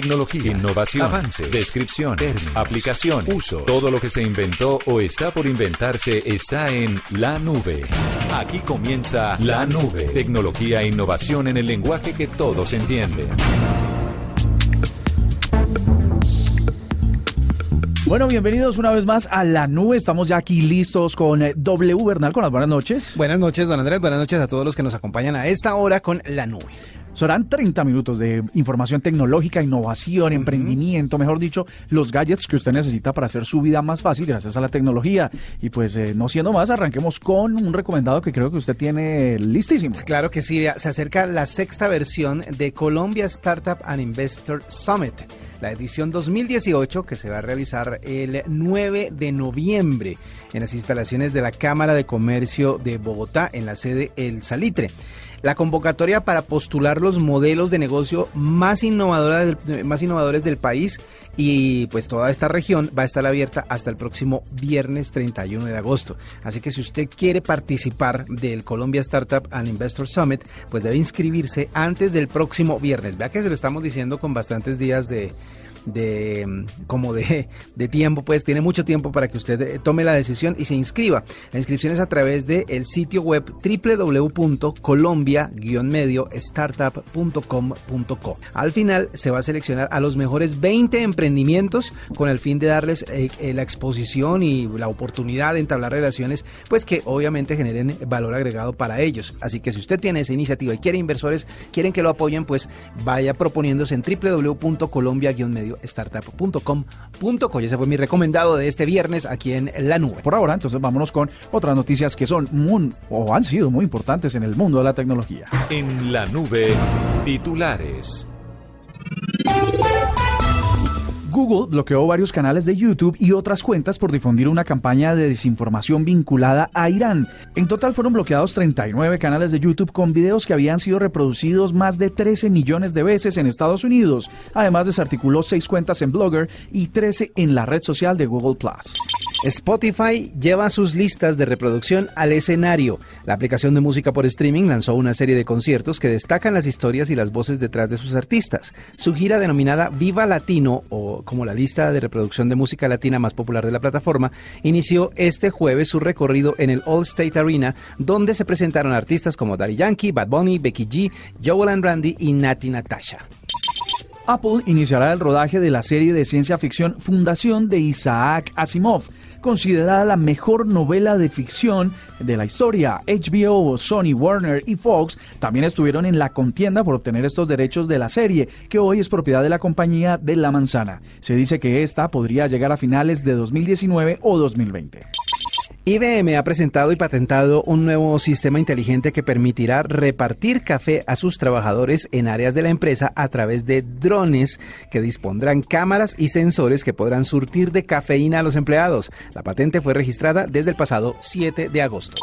Tecnología, innovación, avance, descripción, términos, aplicación, uso. Todo lo que se inventó o está por inventarse está en la nube. Aquí comienza la nube. Tecnología e innovación en el lenguaje que todos entienden. Bueno, bienvenidos una vez más a la nube. Estamos ya aquí listos con eh, W Bernal con las buenas noches. Buenas noches, don Andrés. Buenas noches a todos los que nos acompañan a esta hora con la nube. Serán 30 minutos de información tecnológica, innovación, emprendimiento, mejor dicho, los gadgets que usted necesita para hacer su vida más fácil gracias a la tecnología. Y pues eh, no siendo más, arranquemos con un recomendado que creo que usted tiene listísimo. Claro que sí, se acerca la sexta versión de Colombia Startup and Investor Summit la edición 2018 que se va a realizar el 9 de noviembre en las instalaciones de la Cámara de Comercio de Bogotá en la sede El Salitre la convocatoria para postular los modelos de negocio más, innovadores del país y pues toda esta región va a estar abierta hasta el próximo viernes 31 de agosto. Así que si usted quiere participar del Colombia Startup and Investor Summit, pues debe inscribirse antes del próximo viernes. Vea que se lo estamos diciendo con bastantes días de de como de, de, tiempo, pues tiene mucho tiempo para que usted eh, tome la decisión y se inscriba. La inscripción es a través del el sitio web www.colombia-startup.com.co. Al final se va a seleccionar a los mejores 20 emprendimientos con el fin de darles eh, eh, la exposición y la oportunidad de entablar relaciones, pues que obviamente generen valor agregado para ellos. Así que si usted tiene esa iniciativa y quiere inversores, quieren que lo apoyen, pues vaya proponiéndose en www.colombia-medio startup.com.co. Y ese fue mi recomendado de este viernes aquí en La Nube. Por ahora, entonces vámonos con otras noticias que son muy, o han sido muy importantes en el mundo de la tecnología. En La Nube, titulares. Google bloqueó varios canales de YouTube y otras cuentas por difundir una campaña de desinformación vinculada a Irán. En total fueron bloqueados 39 canales de YouTube con videos que habían sido reproducidos más de 13 millones de veces en Estados Unidos. Además desarticuló 6 cuentas en Blogger y 13 en la red social de Google. Spotify lleva sus listas de reproducción al escenario. La aplicación de música por streaming lanzó una serie de conciertos que destacan las historias y las voces detrás de sus artistas. Su gira denominada Viva Latino, o como la lista de reproducción de música latina más popular de la plataforma, inició este jueves su recorrido en el All State Arena, donde se presentaron artistas como Daddy Yankee, Bad Bunny, Becky G, Joel and Randy y Nati Natasha. Apple iniciará el rodaje de la serie de ciencia ficción Fundación de Isaac Asimov considerada la mejor novela de ficción de la historia. HBO, Sony, Warner y Fox también estuvieron en la contienda por obtener estos derechos de la serie, que hoy es propiedad de la compañía de La Manzana. Se dice que esta podría llegar a finales de 2019 o 2020. IBM ha presentado y patentado un nuevo sistema inteligente que permitirá repartir café a sus trabajadores en áreas de la empresa a través de drones que dispondrán cámaras y sensores que podrán surtir de cafeína a los empleados. La patente fue registrada desde el pasado 7 de agosto.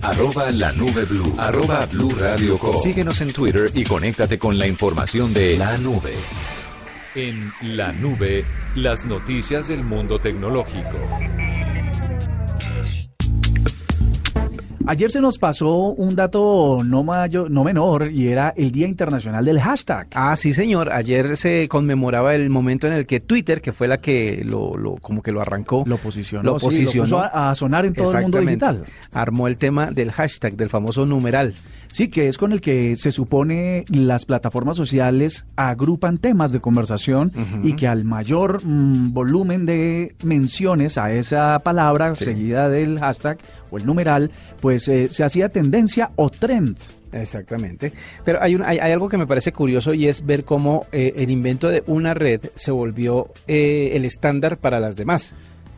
Arroba la nube blue. Arroba blue radio Síguenos en Twitter y conéctate con la información de la nube. En la nube, las noticias del mundo tecnológico. Ayer se nos pasó un dato no, mayor, no menor y era el Día Internacional del Hashtag. Ah, sí, señor. Ayer se conmemoraba el momento en el que Twitter, que fue la que lo, lo como que lo arrancó, lo posicionó, lo posicionó a, sonar en todo el mundo digital. Armó el tema del hashtag, del famoso numeral. Sí, que es con el que se supone las plataformas sociales agrupan temas de conversación y que al mayor mm, volumen de menciones a esa palabra seguida del hashtag o el numeral, pues eh, se hacía tendencia o trend. Exactamente. Pero hay, un, hay, algo que me parece curioso y es ver cómo eh, el invento de una red se volvió eh, el estándar para las demás.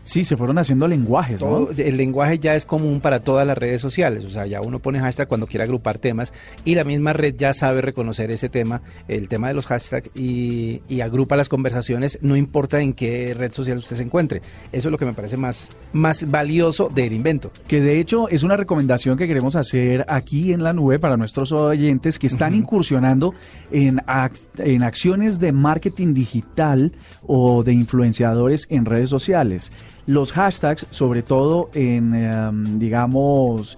Sí, se fueron haciendo lenguajes, ¿no? El lenguaje ya es común para todas las redes sociales, o sea, ya uno pone hashtag cuando quiere agrupar temas y la misma red ya sabe reconocer ese tema, el tema de los hashtags y, agrupa las conversaciones, no importa en qué red social usted se encuentre. Eso es lo que me parece más, más valioso del invento. Que de hecho es una recomendación que queremos hacer aquí en la nube para nuestros oyentes que están incursionando en, en acciones de marketing digital o de influenciadores en redes sociales los hashtags, sobre todo en, em, digamos,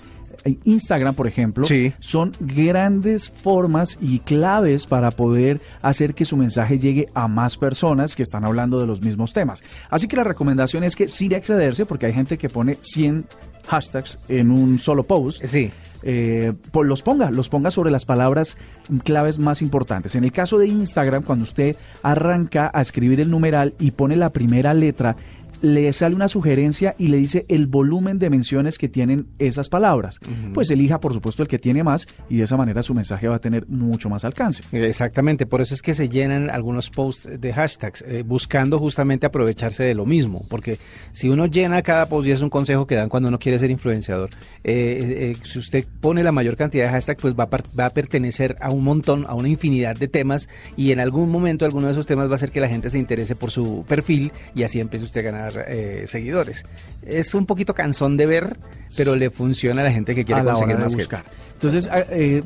Instagram, por ejemplo, son grandes formas y claves para poder hacer que su mensaje llegue a más personas que están hablando de los mismos temas. Así que la recomendación es que sí excederse, porque hay gente que pone 100 hashtags en un solo post. Sí. Eh, pues los ponga, los ponga sobre las palabras claves más importantes. En el caso de Instagram, cuando usted arranca a escribir el numeral y pone la primera letra, le sale una sugerencia y le dice el volumen de menciones que tienen esas palabras. Pues elija, por supuesto, el que tiene más y de esa manera su mensaje va a tener mucho más alcance. Exactamente, por eso es que se llenan algunos posts de hashtags, eh, buscando justamente aprovecharse de lo mismo, porque si uno llena cada post, y es un consejo que dan cuando uno quiere ser influenciador, eh, eh, si usted pone la mayor cantidad de hashtags, pues va a, va a pertenecer a un montón, a una infinidad de temas y en algún momento alguno de esos temas va a hacer que la gente se interese por su perfil y así empiece usted a ganar eh, seguidores. Es un poquito cansón de ver, pero le funciona a la gente que quiere conseguir más buscar. Entonces, ah, eh,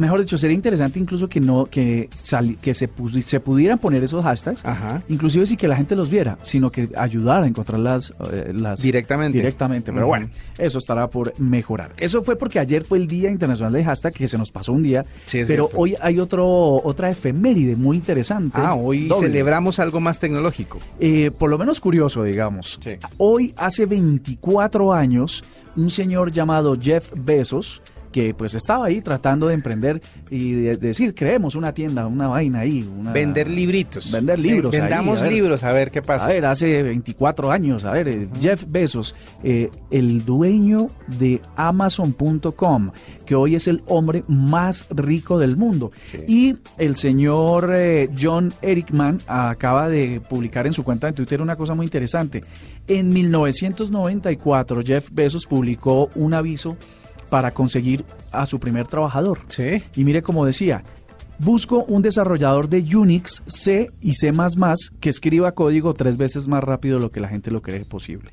mejor dicho, sería interesante incluso que no que que se, se pudieran poner esos hashtags, inclusive si que la gente los viera, sino que ayudara a encontrarlas eh, las directamente. Directamente, pero bueno, eso estará por mejorar. Eso fue porque ayer fue el Día Internacional de Hashtag que se nos pasó un día, pero hoy hay otro otra efeméride muy interesante. Ah, hoy celebramos algo más tecnológico. Eh, por lo menos curioso, digamos. Hoy hace 24 años un señor llamado Jeff Bezos que pues estaba ahí tratando de emprender y de, decir, creemos una tienda, una vaina ahí. vender libritos. Vender libros. vendamos libros, a ver qué pasa. A ver, hace 24 años, a ver, eh, Jeff Bezos, eh, el dueño de Amazon.com, que hoy es el hombre más rico del mundo. Y el señor eh, John Erickman acaba de publicar en su cuenta de Twitter una cosa muy interesante. En 1994, Jeff Bezos publicó un aviso para conseguir a su primer trabajador. Sí. Y mire como decía, busco un desarrollador de Unix, C y C++ que escriba código tres veces más rápido de lo que la gente lo cree posible.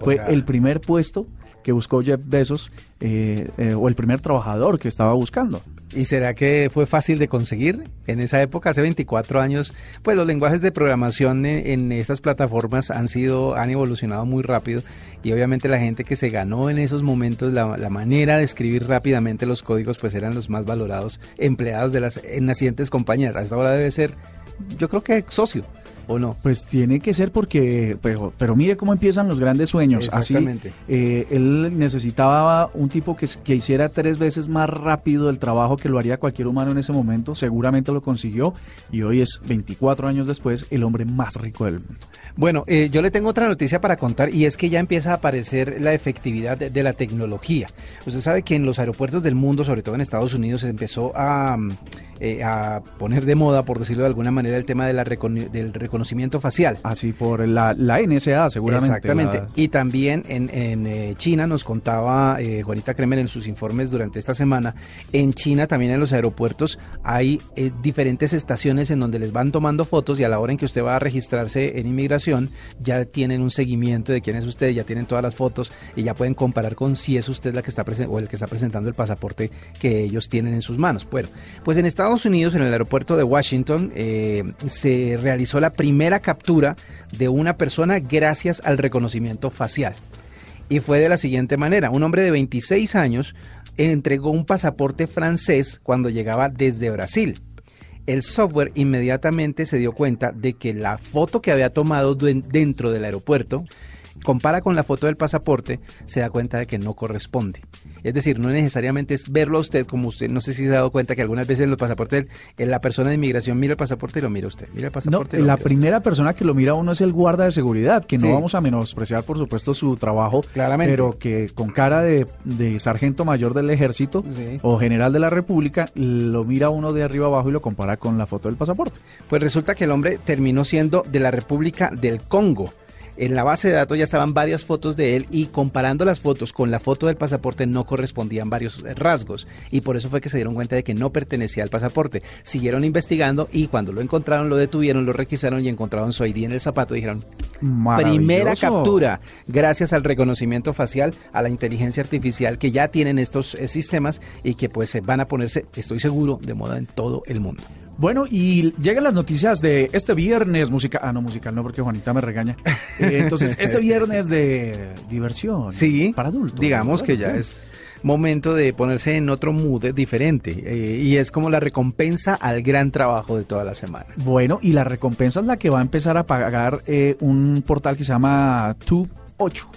Fue el primer puesto que buscó Jeff Bezos eh, eh, o el primer trabajador que estaba buscando. ¿Y será que fue fácil de conseguir en esa época, hace 24 años? Pues los lenguajes de programación en, estas plataformas han sido, han evolucionado muy rápido y obviamente la gente que se ganó en esos momentos la, manera de escribir rápidamente los códigos, pues eran los más valorados empleados de las nacientes compañías. A esta hora debe ser, yo creo que socio. ¿O no? Pues tiene que ser porque, pero, pero mire cómo empiezan los grandes sueños. Exactamente. Así, eh, él necesitaba un tipo que, que hiciera tres veces más rápido el trabajo que lo haría cualquier humano en ese momento. Seguramente lo consiguió y hoy es 24 años después el hombre más rico del mundo. Bueno, eh, yo le tengo otra noticia para contar y es que ya empieza a aparecer la efectividad de, la tecnología. Usted sabe que en los aeropuertos del mundo, sobre todo en Estados Unidos, se empezó a, eh, a poner de moda, por decirlo de alguna manera, el tema de la del reconocimiento facial. Así, por la, la NSA, seguramente. Exactamente. Y también en, en eh, China, nos contaba Juanita Kremer en sus informes durante esta semana, en China también en los aeropuertos hay diferentes estaciones en donde les van tomando fotos y a la hora en que usted va a registrarse en inmigración, ya tienen un seguimiento de quién es usted, ya tienen todas las fotos y ya pueden comparar con si es usted la que está o el que está presentando el pasaporte que ellos tienen en sus manos. Bueno, pues en Estados Unidos, en el aeropuerto de Washington, eh, se realizó la primera captura de una persona gracias al reconocimiento facial. Y fue de la siguiente manera, un hombre de 26 años entregó un pasaporte francés cuando llegaba desde Brasil el software inmediatamente se dio cuenta de que la foto que había tomado dentro del aeropuerto compara con la foto del pasaporte, se da cuenta de que no corresponde. Es decir, no necesariamente es verlo a usted como usted, no sé si se ha dado cuenta que algunas veces en los pasaportes, la persona de inmigración mira el pasaporte y lo mira usted. Mira el pasaporte. No, la primera persona que lo mira uno es el guarda de seguridad, que no vamos a menospreciar, por supuesto, su trabajo, Claramente. pero que con cara de, sargento mayor del ejército o general de la República, lo mira uno de arriba abajo y lo compara con la foto del pasaporte. Pues resulta que el hombre terminó siendo de la República del Congo en la base de datos ya estaban varias fotos de él y comparando las fotos con la foto del pasaporte no correspondían varios rasgos y por eso fue que se dieron cuenta de que no pertenecía al pasaporte. Siguieron investigando y cuando lo encontraron lo detuvieron, lo requisaron y encontraron su ID en el zapato dijeron, primera captura gracias al reconocimiento facial, a la inteligencia artificial que ya tienen estos eh, sistemas y que pues van a ponerse, estoy seguro, de moda en todo el mundo. Bueno, y llegan las noticias de este viernes musical. Ah, no, musical no, porque Juanita me regaña. Eh, entonces, este viernes de diversión. Sí. Para adultos. Digamos que ya es momento de ponerse en otro mood diferente. eh, y es como la recompensa al gran trabajo de toda la semana. Bueno, y la recompensa es la que va a empezar a pagar eh, un portal que se llama Tube 8.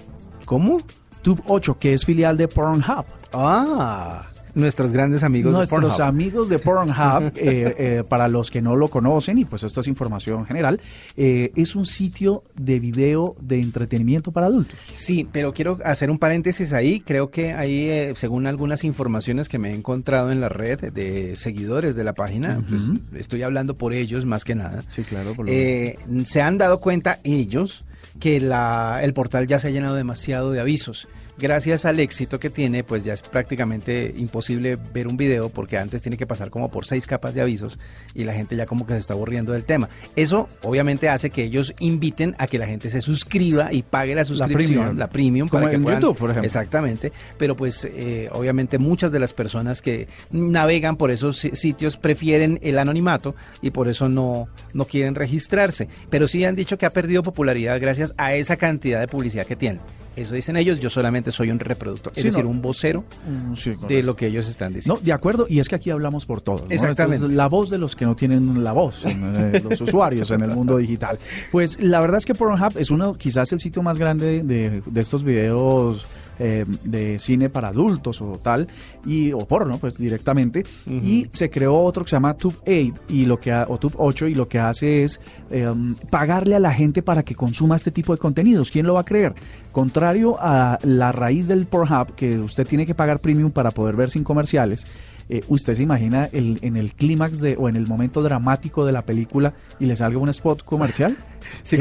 ¿Cómo? Tube 8, que es filial de Pornhub. Ah, nuestros grandes amigos Nuestros de Pornhub. amigos de Pornhub, eh, eh, para los que no lo conocen, y pues esto es información general, eh, es un sitio de video de entretenimiento para adultos. Sí, pero quiero hacer un paréntesis ahí. Creo que ahí, eh, según algunas informaciones que me he encontrado en la red de seguidores de la página, pues estoy hablando por ellos más que nada. Sí, claro. por lo- Eh, se han dado cuenta ellos que la, el portal ya se ha llenado demasiado de avisos. Gracias al éxito que tiene, pues ya es prácticamente imposible ver un video porque antes tiene que pasar como por seis capas de avisos y la gente ya como que se está aburriendo del tema. Eso obviamente hace que ellos inviten a que la gente se suscriba y pague la suscripción, premium. la premium, Como que en puedan- YouTube, por ejemplo. Exactamente, pero pues eh, obviamente muchas de las personas que navegan por esos si- sitios prefieren el anonimato y por eso no, no quieren registrarse. Pero sí han dicho que ha perdido popularidad gracias a esa cantidad de publicidad que tienen. Eso dicen ellos, yo solamente soy un reproductor, es Sí, decir, no. un vocero Mm, sí, de lo que ellos están No, diciendo. de acuerdo, y es que aquí hablamos por todos. ¿no? Exactamente. Es la voz de los que no tienen la voz, eh, los usuarios en el mundo digital. Pues la verdad es que Pornhub es uno, quizás el sitio más grande de, de estos videos eh, de cine para adultos o tal, y, o porno, pues directamente. Y se creó otro que se llama Tube 8, y lo que ha- o Tube 8, y lo que hace es eh, pagarle a la gente para que consuma este tipo de contenidos. ¿Quién lo va a creer? Contrario a la raíz del Pornhub, que usted tiene que pagar premium para poder ver sin comerciales, eh, usted se imagina el, en el clímax de o en el momento dramático de la película y le salga un spot comercial. Sí,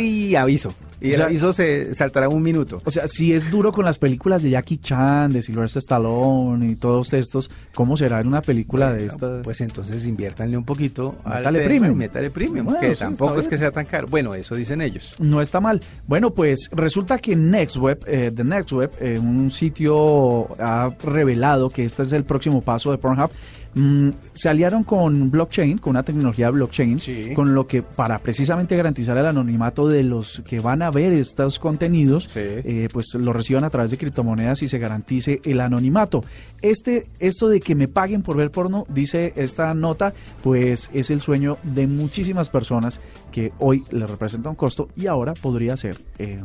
y aviso. Y O el sea- aviso se saltará un minuto. O sea, si es duro con las películas de Jackie Chan, de Sylvester Stallone y todos estos, ¿cómo será en una película de estas? Pues entonces inviértanle un poquito al Métale tema premium. Métale premium, Bueno, que sí, tampoco es que sea tan caro. Bueno, eso dicen ellos. No está mal. Bueno, pues resulta que NextWeb, eh, The NextWeb, eh, un sitio ha revelado que este es el próximo paso de Pornhub. Mm, se aliaron con blockchain, con una tecnología blockchain, Sí. con lo que para precisamente garantizar el anonimato de los que van a ver estos contenidos, Sí. eh, pues lo reciban a través de criptomonedas y se garantice el anonimato. Este, esto de que me paguen por ver porno, dice esta nota, pues es el sueño de muchísimas personas que hoy le representa un costo y ahora podría ser eh,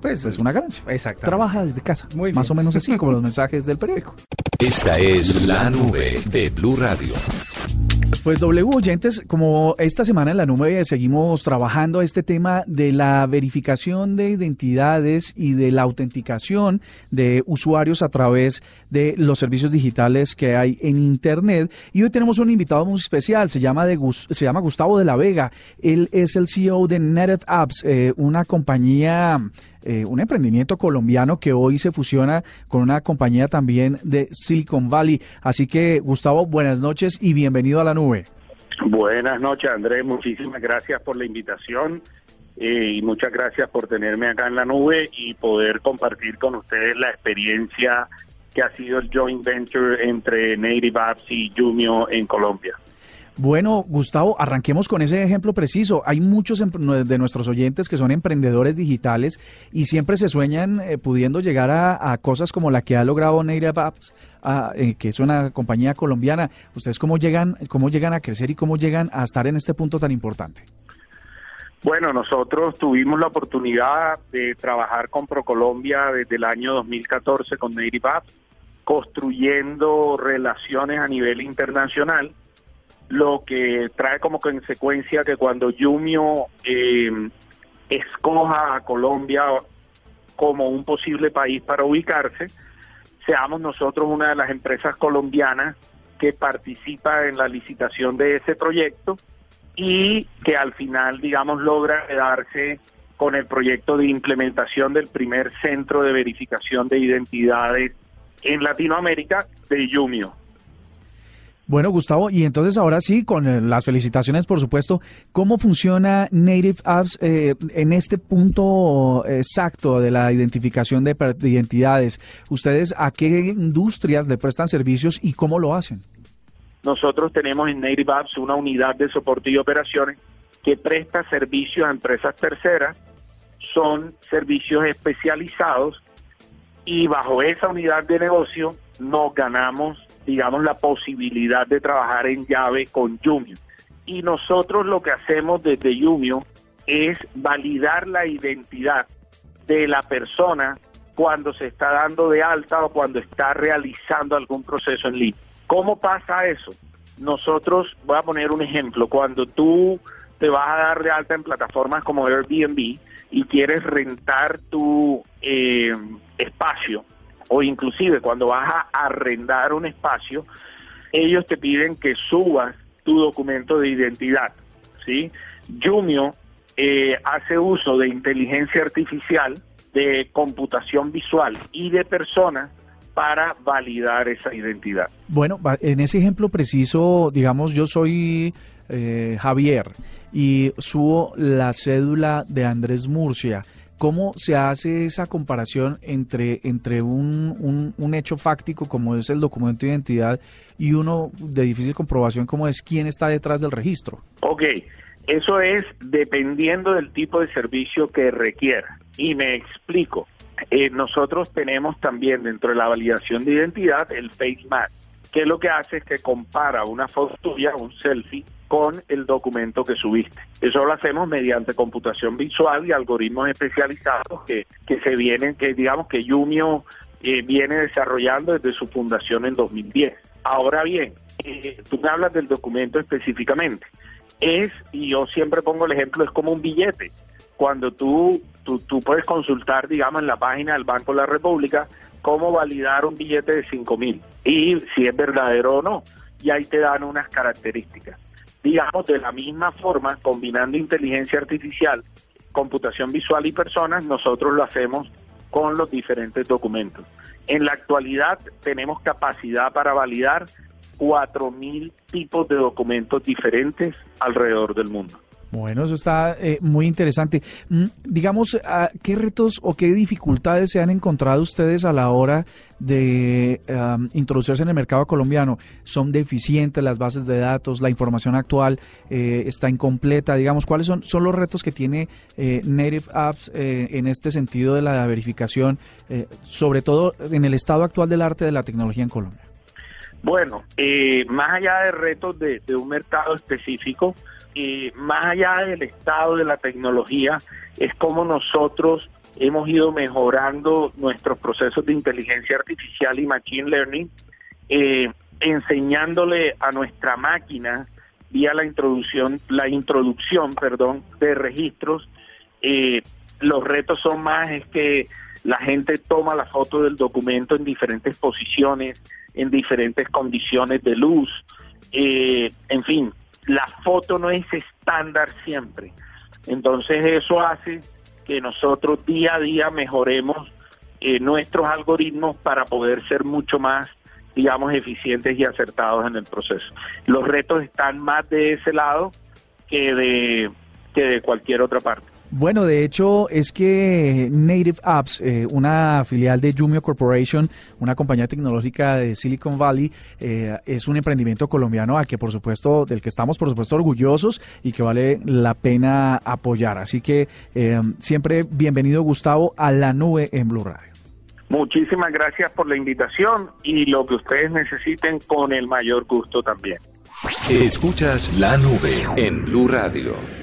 Pues, pues una ganancia. Exactamente. Trabaja desde casa, Muy más bien. o menos así como los mensajes del periódico. Esta es la nube de Blue Radio. Pues W oyentes, como esta semana en la nube seguimos trabajando este tema de la verificación de identidades y de la autenticación de usuarios a través de los servicios digitales que hay en internet y hoy tenemos un invitado muy especial, se llama de se llama Gustavo de la Vega. Él es el CEO de Native Apps, eh, una compañía eh, un emprendimiento colombiano que hoy se fusiona con una compañía también de Silicon Valley. Así que, Gustavo, buenas noches y bienvenido a la nube. Buenas noches, Andrés. Muchísimas gracias por la invitación eh, y muchas gracias por tenerme acá en la nube y poder compartir con ustedes la experiencia que ha sido el joint venture entre Native Apps y Jumio en Colombia. Bueno, Gustavo, arranquemos con ese ejemplo preciso. Hay muchos em- de nuestros oyentes que son emprendedores digitales y siempre se sueñan eh, pudiendo llegar a, cosas como la que ha logrado Native Apps, eh, que es una compañía colombiana. ¿Ustedes cómo llegan, cómo llegan a crecer y cómo llegan a estar en este punto tan importante? Bueno, nosotros tuvimos la oportunidad de trabajar con ProColombia desde el año 2014 con Native Apps, construyendo relaciones a nivel internacional, lo que trae como consecuencia que cuando Jumio eh, escoja a Colombia como un posible país para ubicarse, seamos nosotros una de las empresas colombianas que participa en la licitación de ese proyecto y que al final, digamos, logra quedarse con el proyecto de implementación del primer centro de verificación de identidades en Latinoamérica de Yumio. Bueno, Gustavo, y entonces ahora sí, con eh, las felicitaciones, por supuesto, ¿cómo funciona Native Apps eh, en este punto exacto de la identificación de, de identidades? ¿Ustedes a qué industrias le prestan servicios y cómo lo hacen? nosotros tenemos en Native Apps una unidad de soporte y operaciones que presta servicios a empresas terceras, son servicios especializados y bajo esa unidad de negocio nos ganamos, digamos, la posibilidad de trabajar en llave con Yumio. Y nosotros lo que hacemos desde Yumio es validar la identidad de la persona cuando se está dando de alta o cuando está realizando algún proceso en línea. ¿Cómo pasa eso? Nosotros, voy a poner un ejemplo, cuando tú te vas a dar de alta en plataformas como Airbnb y quieres rentar tu eh, espacio, o inclusive cuando vas a arrendar un espacio, ellos te piden que subas tu documento de identidad, ¿sí? Jumio eh, hace uso de inteligencia artificial, de computación visual y de personas para validar esa identidad. Bueno, en ese ejemplo preciso, digamos, yo soy eh, Javier y subo la cédula de Andrés Murcia. ¿Cómo se hace esa comparación entre, entre un, un, hecho fáctico como es el documento de identidad y uno de difícil comprobación como es quién está detrás del registro? Ok, eso es dependiendo del tipo de servicio que requiera. Y me explico. Eh, nosotros tenemos también dentro de la validación de identidad el Face Match, que lo que hace es que compara una foto tuya, un selfie, con el documento que subiste. Eso lo hacemos mediante computación visual y algoritmos especializados que, que se vienen, que digamos que Yumio eh, viene desarrollando desde su fundación en 2010. Ahora bien, eh, tú me hablas del documento específicamente. Es, y yo siempre pongo el ejemplo, es como un billete. Cuando tú, tú, tú puedes consultar, digamos, en la página del Banco de la República cómo validar un billete de 5 mil y si es verdadero o no. Y ahí te dan unas características digamos, de la misma forma, combinando inteligencia artificial, computación visual y personas, nosotros lo hacemos con los diferentes documentos. En la actualidad tenemos capacidad para validar 4.000 tipos de documentos diferentes alrededor del mundo. Bueno, eso está eh, muy interesante. Mm, digamos, ah, ¿qué retos o qué dificultades se han encontrado ustedes a la hora de introducirse en el mercado colombiano? ¿Son deficientes las bases de datos? ¿La información actual eh, está incompleta? Digamos, ¿cuáles son, son los retos que tiene eh, Native Apps en este sentido de la verificación, sobre todo en el estado actual del arte de la tecnología en Colombia? Bueno, más allá de retos de un mercado específico, y más allá del estado de la tecnología, es como nosotros hemos ido mejorando nuestros procesos de inteligencia artificial y machine learning, eh, enseñándole a nuestra máquina vía la introducción, la introducción, perdón, de registros. Eh, los retos son más es que la gente toma la foto del documento en diferentes posiciones, en diferentes condiciones de luz, eh, en fin, la foto no es estándar siempre. Entonces eso hace que nosotros día a día mejoremos eh, nuestros algoritmos para poder ser mucho más, digamos, eficientes y acertados en el proceso. Los retos están más de ese lado que de, que de cualquier otra parte. Bueno, de hecho es que Native Apps, eh, una filial de Jumio Corporation, una compañía tecnológica de Silicon Valley, eh, es un emprendimiento colombiano al que por supuesto, del que estamos por supuesto orgullosos y que vale la pena apoyar. Así que eh, siempre bienvenido Gustavo a la nube en Blue Radio. Muchísimas gracias por la invitación y lo que ustedes necesiten con el mayor gusto también. Escuchas la nube en Blue Radio.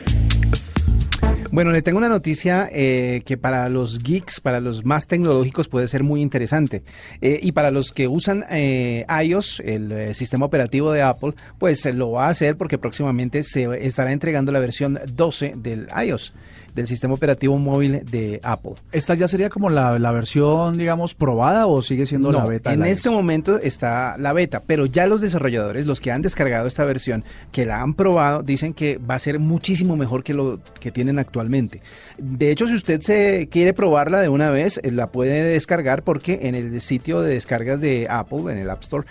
Bueno, le tengo una noticia eh, que para los geeks, para los más tecnológicos puede ser muy interesante. Eh, y para los que usan eh, iOS, el sistema operativo de Apple, pues lo va a hacer porque próximamente se estará entregando la versión 12 del iOS del sistema operativo móvil de Apple. ¿Esta ya sería como la, versión, digamos, probada o sigue siendo la beta? En este momento está la beta, pero ya los desarrolladores, los que han descargado esta versión, que la han probado, dicen que va a ser muchísimo mejor que lo que tienen actualmente. De hecho, si usted se quiere probarla de una vez, eh, la puede descargar porque en el sitio de descargas de Apple, en el App Store,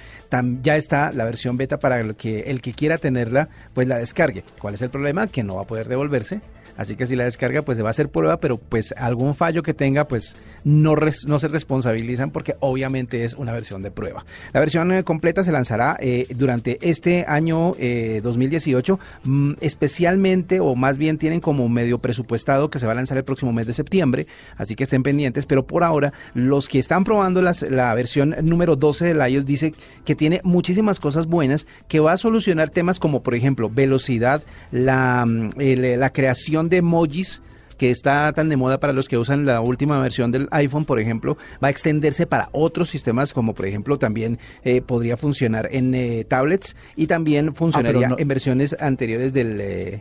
ya está la versión beta para que el que quiera tenerla, pues la descargue. ¿Cuál es el problema? Que no va a poder devolverse Así que si la descarga, pues se va a hacer prueba, pero pues algún fallo que tenga, pues no, se responsabilizan porque obviamente es una versión de prueba. La versión eh, completa se lanzará eh, durante este año 2018, mm, especialmente o más bien tienen como medio presupuestado que se va a lanzar el próximo mes de septiembre, así que estén pendientes, pero por ahora los que están probando la versión número 12 de iOS dice que tiene muchísimas cosas buenas que va a solucionar temas como por ejemplo velocidad, la, mm, la creación de emojis, que está tan de moda para los que usan la última versión del iPhone, por ejemplo, va a extenderse para otros sistemas, como por ejemplo también eh, podría funcionar en eh, tablets y también funcionaría ah, en versiones anteriores del, eh,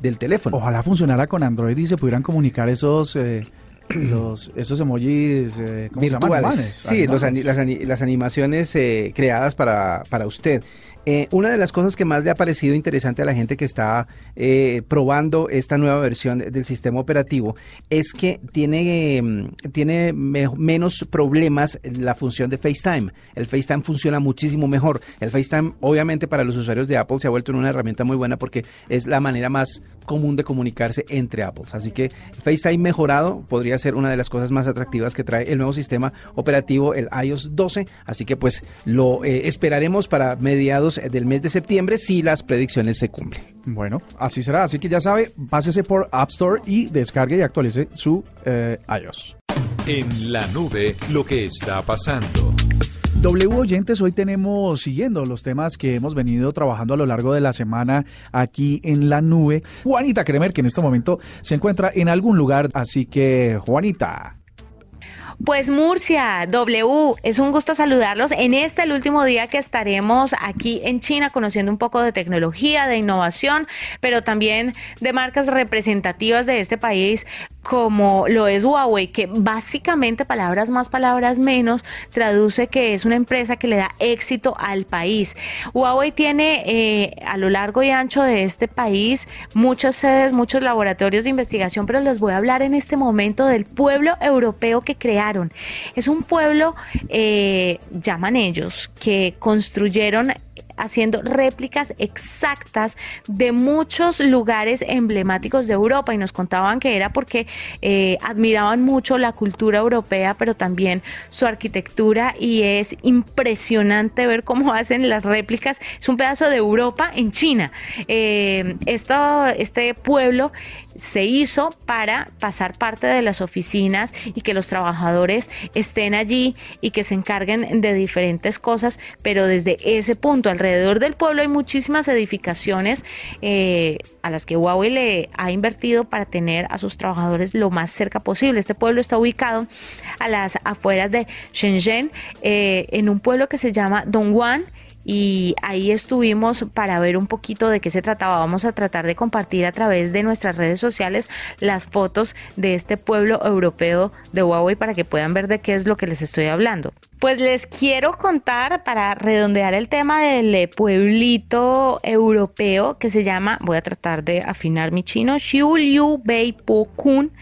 del teléfono. Ojalá funcionara con Android y se pudieran comunicar esos los, esos emojis eh, virtuales. Sí, las, las, animaciones eh, creadas para, para usted. Eh, una de las cosas que más le ha parecido interesante a la gente que está eh, probando esta nueva versión del sistema operativo es que tiene, mm, tiene menos problemas la función de FaceTime. El FaceTime funciona muchísimo mejor. El FaceTime, obviamente, para los usuarios de Apple se ha vuelto una herramienta muy buena porque es la manera más común de comunicarse entre Apples. Así que FaceTime mejorado podría ser una de las cosas más atractivas que trae el nuevo sistema operativo, el iOS 12. Así que pues lo eh, esperaremos para mediados del mes de septiembre si las predicciones se cumplen. Bueno, así será. Así que ya sabe, pásese por App Store y descargue y actualice su eh, iOS. En la nube, lo que está pasando. W oyentes, hoy tenemos siguiendo los temas que hemos venido trabajando a lo largo de la semana aquí en la nube. Juanita Kremer, que en este momento se encuentra en algún lugar, así que Juanita. Pues Murcia, W, es un gusto saludarlos en este el último día que estaremos aquí en China conociendo un poco de tecnología, de innovación, pero también de marcas representativas de este país como lo es Huawei, que básicamente palabras más, palabras menos, traduce que es una empresa que le da éxito al país. Huawei tiene eh, a lo largo y ancho de este país muchas sedes, muchos laboratorios de investigación, pero les voy a hablar en este momento del pueblo europeo que crearon. Es un pueblo, eh, llaman ellos, que construyeron haciendo réplicas exactas de muchos lugares emblemáticos de Europa y nos contaban que era porque eh, admiraban mucho la cultura europea, pero también su arquitectura y es impresionante ver cómo hacen las réplicas. Es un pedazo de Europa en China. Eh, esto, este pueblo se hizo para pasar parte de las oficinas y que los trabajadores estén allí y que se encarguen de diferentes cosas, pero desde ese punto alrededor del pueblo hay muchísimas edificaciones eh, a las que Huawei le ha invertido para tener a sus trabajadores lo más cerca posible. Este pueblo está ubicado a las afueras de Shenzhen, eh, en un pueblo que se llama Dongguan y ahí estuvimos para ver un poquito de qué se trataba. Vamos a tratar de compartir a través de nuestras redes sociales las fotos de este pueblo europeo de Huawei para que puedan ver de qué es lo que les estoy hablando. Pues les quiero contar para redondear el tema del eh, pueblito europeo que se llama, voy a tratar de afinar mi chino, Xiu Bei Kun,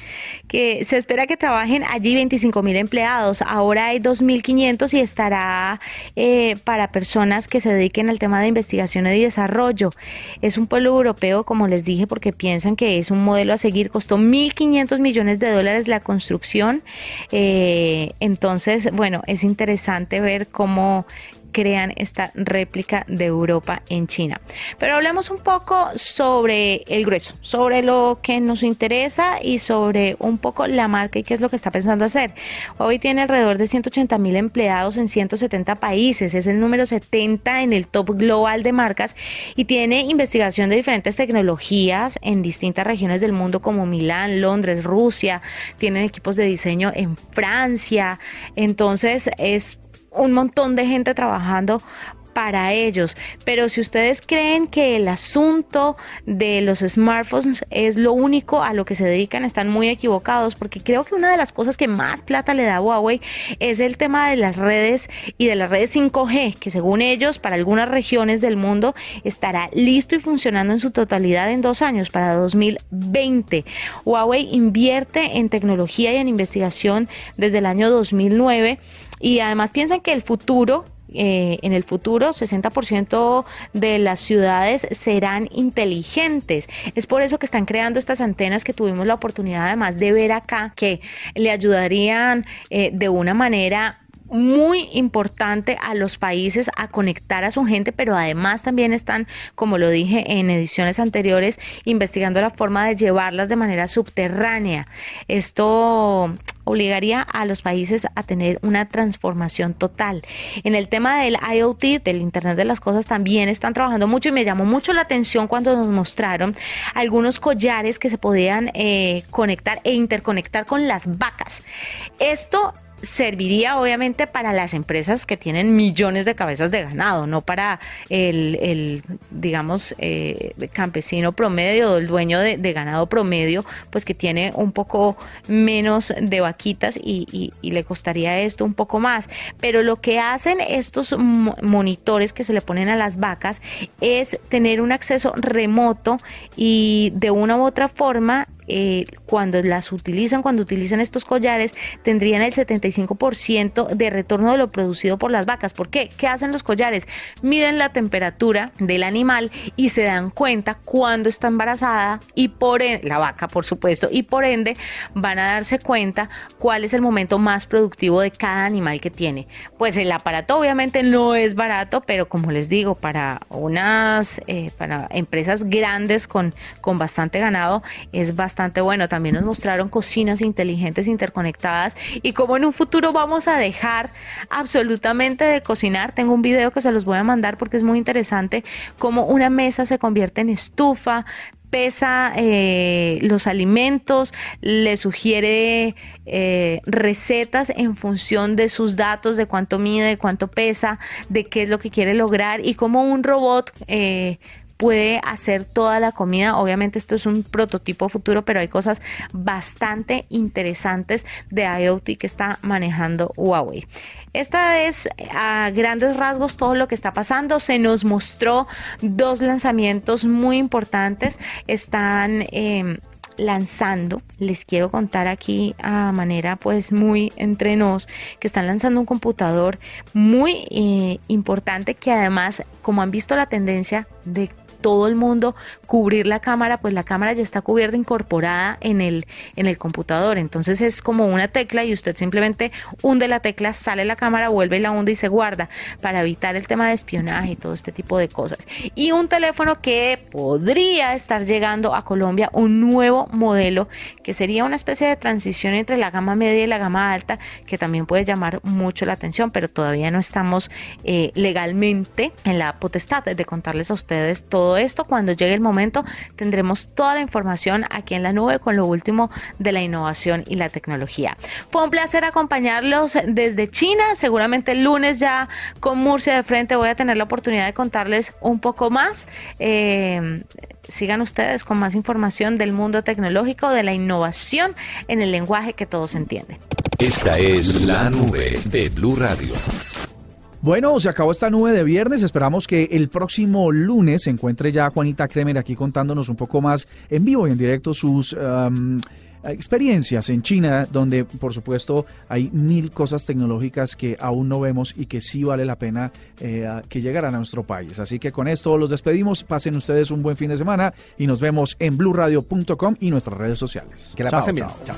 que se espera que trabajen allí 25 mil empleados. Ahora hay 2.500 y estará eh, para personas que se dediquen al tema de investigación y desarrollo. Es un pueblo europeo, como les dije, porque piensan que es un modelo a seguir. Costó 1.500 millones de dólares la construcción. Eh, entonces, bueno, es interesante interesante ver cómo crean esta réplica de Europa en China. Pero hablemos un poco sobre el grueso, sobre lo que nos interesa y sobre un poco la marca y qué es lo que está pensando hacer. Hoy tiene alrededor de 180 mil empleados en 170 países, es el número 70 en el top global de marcas y tiene investigación de diferentes tecnologías en distintas regiones del mundo como Milán, Londres, Rusia, tienen equipos de diseño en Francia, entonces es un montón de gente trabajando para ellos. Pero si ustedes creen que el asunto de los smartphones es lo único a lo que se dedican, están muy equivocados, porque creo que una de las cosas que más plata le da a Huawei es el tema de las redes y de las redes 5G, que según ellos, para algunas regiones del mundo, estará listo y funcionando en su totalidad en dos años, para 2020. Huawei invierte en tecnología y en investigación desde el año 2009 y además piensan que el futuro eh, en el futuro 60% de las ciudades serán inteligentes. Es por eso que están creando estas antenas que tuvimos la oportunidad además de ver acá, que le ayudarían eh, de una manera muy importante a los países a conectar a su gente, pero además también están, como lo dije en ediciones anteriores, investigando la forma de llevarlas de manera subterránea. Esto obligaría a los países a tener una transformación total. En el tema del IoT, del Internet de las Cosas, también están trabajando mucho y me llamó mucho la atención cuando nos mostraron algunos collares que se podían eh, conectar e interconectar con las vacas. Esto serviría obviamente para las empresas que tienen millones de cabezas de ganado, no para el, digamos, eh, campesino promedio o el dueño de, ganado promedio, pues que tiene un poco menos de vaquitas y, le costaría esto un poco más. Pero lo que hacen estos monitores que se le ponen a las vacas es tener un acceso remoto y de una u otra forma eh, cuando las utilizan, cuando utilizan estos collares, tendrían el 75% de retorno de lo producido por las vacas. ¿Por qué? ¿Qué hacen los collares? Miden la temperatura del animal y se dan cuenta cuando está embarazada y por ende, la vaca, por supuesto, y por ende van a darse cuenta cuál es el momento más productivo de cada animal que tiene. Pues el aparato obviamente no es barato, pero como les digo, para unas, eh, para empresas grandes con, con bastante ganado es bastante bastante bueno. También nos mostraron cocinas inteligentes interconectadas y como en un futuro vamos a dejar absolutamente de cocinar. Tengo un video que se los voy a mandar porque es muy interesante cómo una mesa se convierte en estufa, pesa eh, los alimentos, le sugiere eh, recetas en función de sus datos, de cuánto mide, de cuánto pesa, de qué es lo que quiere lograr y cómo un robot eh, puede hacer toda la comida. Obviamente esto es un prototipo futuro, pero hay cosas bastante interesantes de IoT que está manejando Huawei. Esta es a grandes rasgos todo lo que está pasando. Se nos mostró dos lanzamientos muy importantes. Están em, lanzando, les quiero contar aquí a manera pues muy entre nos, que están lanzando un computador muy eh, importante que además, como han visto la tendencia de todo el mundo cubrir la cámara, pues la cámara ya está cubierta, incorporada en el, en el computador. Entonces es como una tecla y usted simplemente hunde la tecla, sale la cámara, vuelve la hunde y se guarda para evitar el tema de espionaje y todo este tipo de cosas. Y un teléfono que podría estar llegando a Colombia, un nuevo modelo que sería una especie de transición entre la gama media y la gama alta, que también puede llamar mucho la atención, pero todavía no estamos eh, legalmente en la potestad de contarles a ustedes todo esto. Cuando llegue el momento tendremos toda la información aquí en la nube con lo último de la innovación y la tecnología. Fue un placer acompañarlos desde China. Seguramente el lunes ya con Murcia de frente voy a tener la oportunidad de contarles un poco más. Eh, sigan ustedes con más información del mundo tecnológico, de la innovación en el lenguaje que todos entienden. Esta es la nube de Blue Radio. Bueno, se acabó esta nube de viernes. Esperamos que el próximo lunes se encuentre ya Juanita Kremer aquí contándonos un poco más en vivo y en directo sus experiencias en China, donde por supuesto hay mil cosas tecnológicas que aún no vemos y que sí vale la pena eh, que llegaran a nuestro país. Así que con esto los despedimos. Pasen ustedes un buen fin de semana y nos vemos en blurradio.com y nuestras redes sociales. Que la pasen bien. Chao.